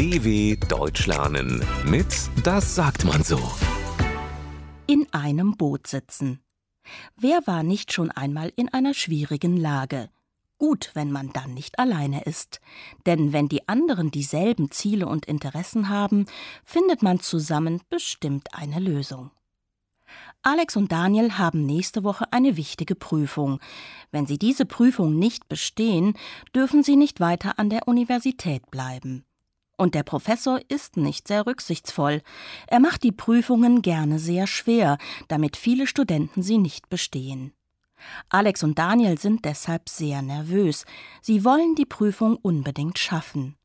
DW Deutsch lernen mit Das sagt man so. In einem Boot sitzen. Wer war nicht schon einmal in einer schwierigen Lage? Gut, wenn man dann nicht alleine ist. Denn wenn die anderen dieselben Ziele und Interessen haben, findet man zusammen bestimmt eine Lösung. Alex und Daniel haben nächste Woche eine wichtige Prüfung. Wenn sie diese Prüfung nicht bestehen, dürfen sie nicht weiter an der Universität bleiben. Und der Professor ist nicht sehr rücksichtsvoll. Er macht die Prüfungen gerne sehr schwer, damit viele Studenten sie nicht bestehen. Alex und Daniel sind deshalb sehr nervös. Sie wollen die Prüfung unbedingt schaffen.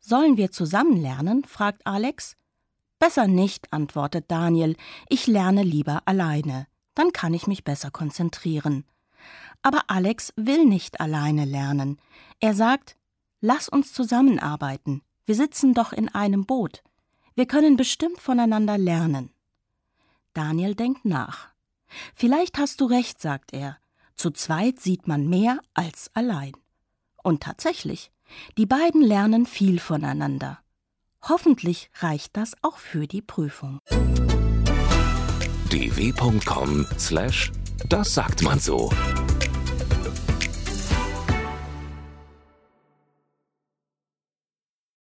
Sollen wir zusammen lernen? fragt Alex. Besser nicht, antwortet Daniel, ich lerne lieber alleine, dann kann ich mich besser konzentrieren. Aber Alex will nicht alleine lernen. Er sagt, lass uns zusammenarbeiten, wir sitzen doch in einem Boot, wir können bestimmt voneinander lernen. Daniel denkt nach. Vielleicht hast du recht, sagt er, zu zweit sieht man mehr als allein. Und tatsächlich, die beiden lernen viel voneinander. Hoffentlich reicht das auch für die Prüfung. dw.com/das sagt man so.